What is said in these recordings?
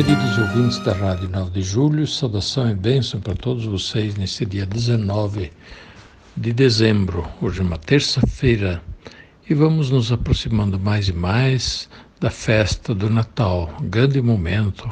Queridos ouvintes da Rádio 9 de Julho, saudação e bênção para todos vocês nesse dia 19 de dezembro. Hoje é uma terça-feira e vamos nos aproximando mais e mais da festa do Natal, grande momento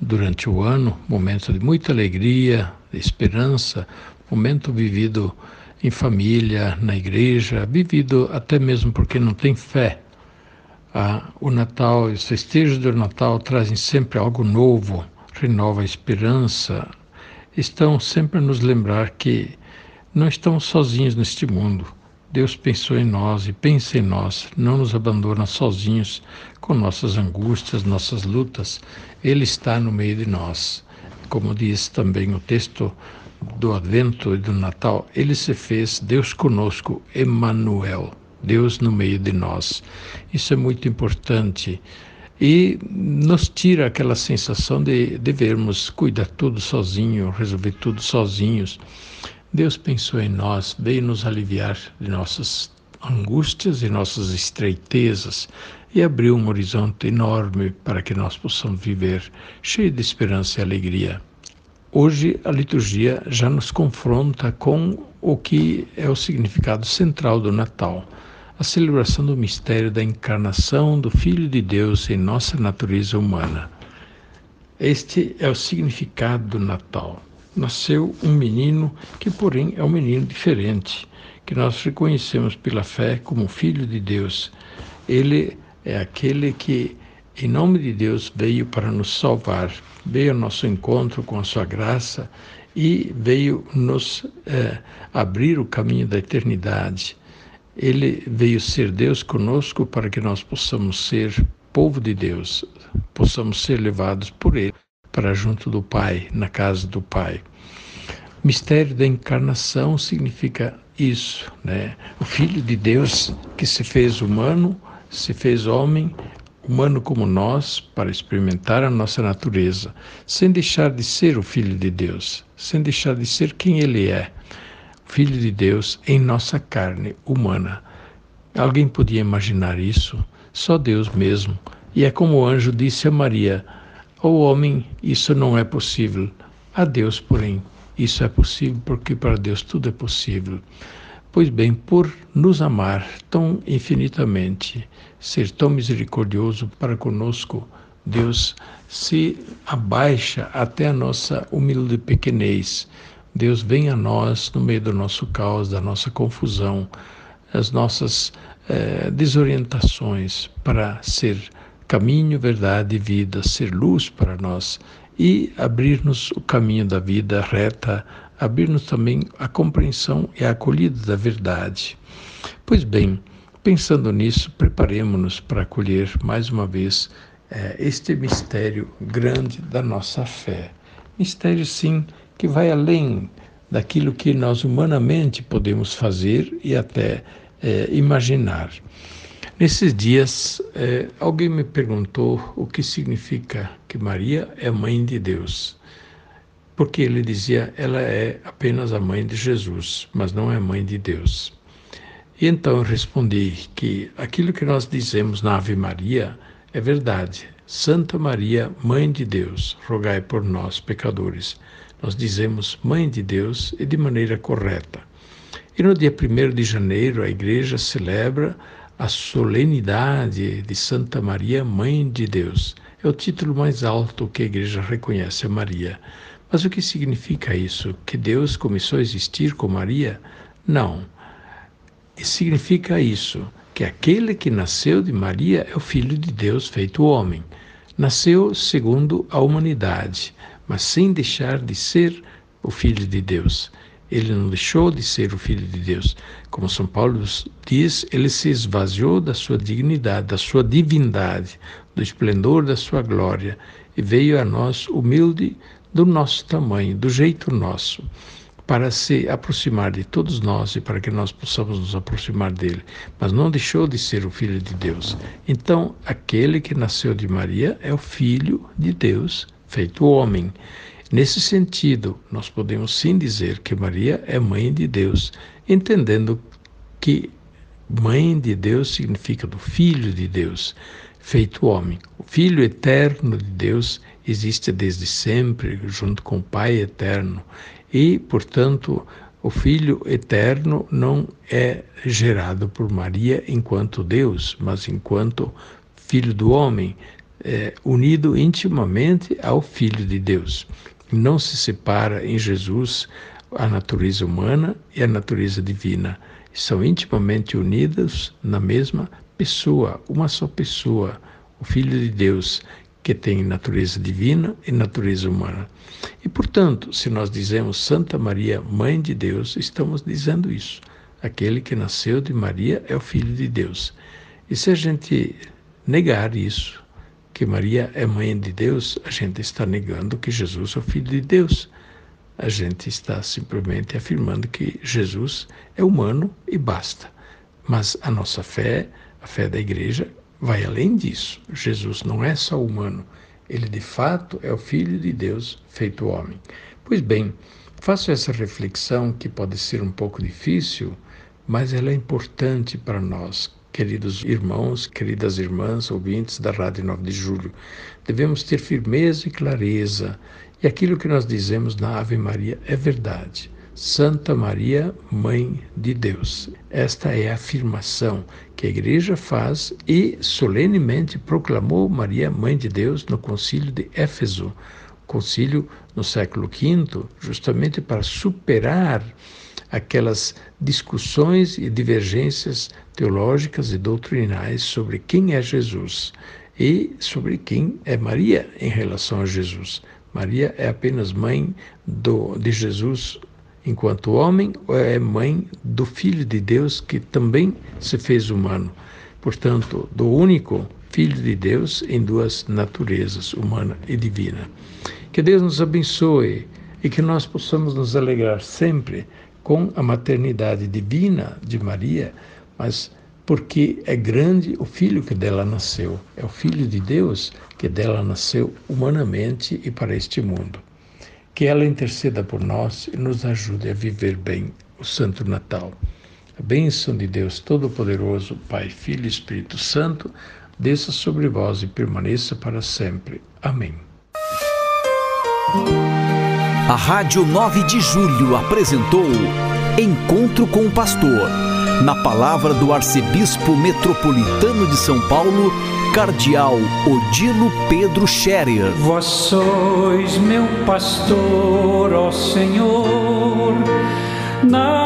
durante o ano, momento de muita alegria, de esperança, momento vivido em família, na igreja, vivido até mesmo porque não tem fé ah, o Natal os festejos do Natal trazem sempre algo novo, renova a esperança, estão sempre a nos lembrar que não estamos sozinhos neste mundo. Deus pensou em nós e pensa em nós, não nos abandona sozinhos com nossas angústias, nossas lutas. Ele está no meio de nós. Como diz também o texto do Advento e do Natal, ele se fez Deus conosco, Emmanuel. Deus no meio de nós. Isso é muito importante e nos tira aquela sensação de devermos cuidar tudo sozinho, resolver tudo sozinhos. Deus pensou em nós, veio nos aliviar de nossas angústias e nossas estreitezas e abriu um horizonte enorme para que nós possamos viver cheio de esperança e alegria. Hoje a liturgia já nos confronta com o que é o significado central do Natal a celebração do mistério da encarnação do Filho de Deus em nossa natureza humana. Este é o significado do Natal. Nasceu um menino que, porém, é um menino diferente, que nós reconhecemos pela fé como Filho de Deus. Ele é aquele que, em nome de Deus, veio para nos salvar, veio ao nosso encontro com a sua graça e veio nos é, abrir o caminho da eternidade ele veio ser Deus conosco para que nós possamos ser povo de Deus, possamos ser levados por Ele para junto do Pai, na casa do Pai. O mistério da encarnação significa isso, né? O Filho de Deus que se fez humano, se fez homem, humano como nós, para experimentar a nossa natureza, sem deixar de ser o Filho de Deus, sem deixar de ser quem Ele é. Filho de Deus em nossa carne humana. Alguém podia imaginar isso? Só Deus mesmo. E é como o anjo disse a Maria: Ao homem isso não é possível. A Deus, porém, isso é possível, porque para Deus tudo é possível. Pois bem, por nos amar tão infinitamente, ser tão misericordioso para conosco, Deus se abaixa até a nossa humilde pequenez Deus vem a nós no meio do nosso caos, da nossa confusão, as nossas eh, desorientações para ser caminho, verdade e vida, ser luz para nós e abrir-nos o caminho da vida reta, abrir-nos também a compreensão e a acolhida da verdade. Pois bem, pensando nisso, preparemos-nos para acolher mais uma vez eh, este mistério grande da nossa fé. Mistério, sim, que vai além daquilo que nós humanamente podemos fazer e até é, imaginar. Nesses dias, é, alguém me perguntou o que significa que Maria é mãe de Deus. Porque ele dizia, ela é apenas a mãe de Jesus, mas não é mãe de Deus. E então eu respondi que aquilo que nós dizemos na Ave Maria é verdade. Santa Maria, Mãe de Deus, rogai por nós, pecadores nós dizemos Mãe de Deus e de maneira correta. E no dia 1 de janeiro, a Igreja celebra a solenidade de Santa Maria, Mãe de Deus. É o título mais alto que a Igreja reconhece a Maria. Mas o que significa isso? Que Deus começou a existir com Maria? Não. E significa isso, que aquele que nasceu de Maria é o Filho de Deus feito homem. Nasceu segundo a humanidade, mas sem deixar de ser o Filho de Deus. Ele não deixou de ser o Filho de Deus. Como São Paulo diz, ele se esvaziou da sua dignidade, da sua divindade, do esplendor da sua glória e veio a nós humilde do nosso tamanho, do jeito nosso, para se aproximar de todos nós e para que nós possamos nos aproximar dele. Mas não deixou de ser o Filho de Deus. Então, aquele que nasceu de Maria é o Filho de Deus feito homem. Nesse sentido, nós podemos sim dizer que Maria é mãe de Deus, entendendo que mãe de Deus significa do Filho de Deus, feito homem. O Filho eterno de Deus existe desde sempre, junto com o Pai eterno, e, portanto, o Filho eterno não é gerado por Maria enquanto Deus, mas enquanto Filho do homem, é, unido intimamente ao Filho de Deus não se separa em Jesus a natureza humana e a natureza divina. São intimamente unidas na mesma pessoa, uma só pessoa, o Filho de Deus, que tem natureza divina e natureza humana. E, portanto, se nós dizemos Santa Maria, Mãe de Deus, estamos dizendo isso. Aquele que nasceu de Maria é o Filho de Deus. E se a gente negar isso, que Maria é mãe de Deus, a gente está negando que Jesus é o Filho de Deus. A gente está simplesmente afirmando que Jesus é humano e basta. Mas a nossa fé, a fé da igreja, vai além disso. Jesus não é só humano, ele de fato é o Filho de Deus feito homem. Pois bem, faço essa reflexão que pode ser um pouco difícil, mas ela é importante para nós queridos irmãos, queridas irmãs, ouvintes da Rádio 9 de Julho. Devemos ter firmeza e clareza, e aquilo que nós dizemos na Ave Maria é verdade. Santa Maria, Mãe de Deus. Esta é a afirmação que a Igreja faz e solenemente proclamou Maria, Mãe de Deus, no Concílio de Éfeso, concílio no século V, justamente para superar aquelas discussões e divergências teológicas e doutrinais sobre quem é Jesus e sobre quem é Maria em relação a Jesus. Maria é apenas mãe do, de Jesus enquanto homem é mãe do Filho de Deus que também se fez humano? Portanto, do único Filho de Deus em duas naturezas, humana e divina. Que Deus nos abençoe e que nós possamos nos alegrar sempre com a maternidade divina de Maria, mas porque é grande o filho que dela nasceu. É o filho de Deus que dela nasceu humanamente e para este mundo. Que ela interceda por nós e nos ajude a viver bem o Santo Natal. A bênção de Deus Todo-Poderoso, Pai, Filho e Espírito Santo, desça sobre vós e permaneça para sempre. Amém. A Rádio 9 de Julho apresentou Encontro com o Pastor, na palavra do Arcebispo Metropolitano de São Paulo, Cardeal Odilo Pedro Scherer. Vós sois meu pastor, ó Senhor, faltará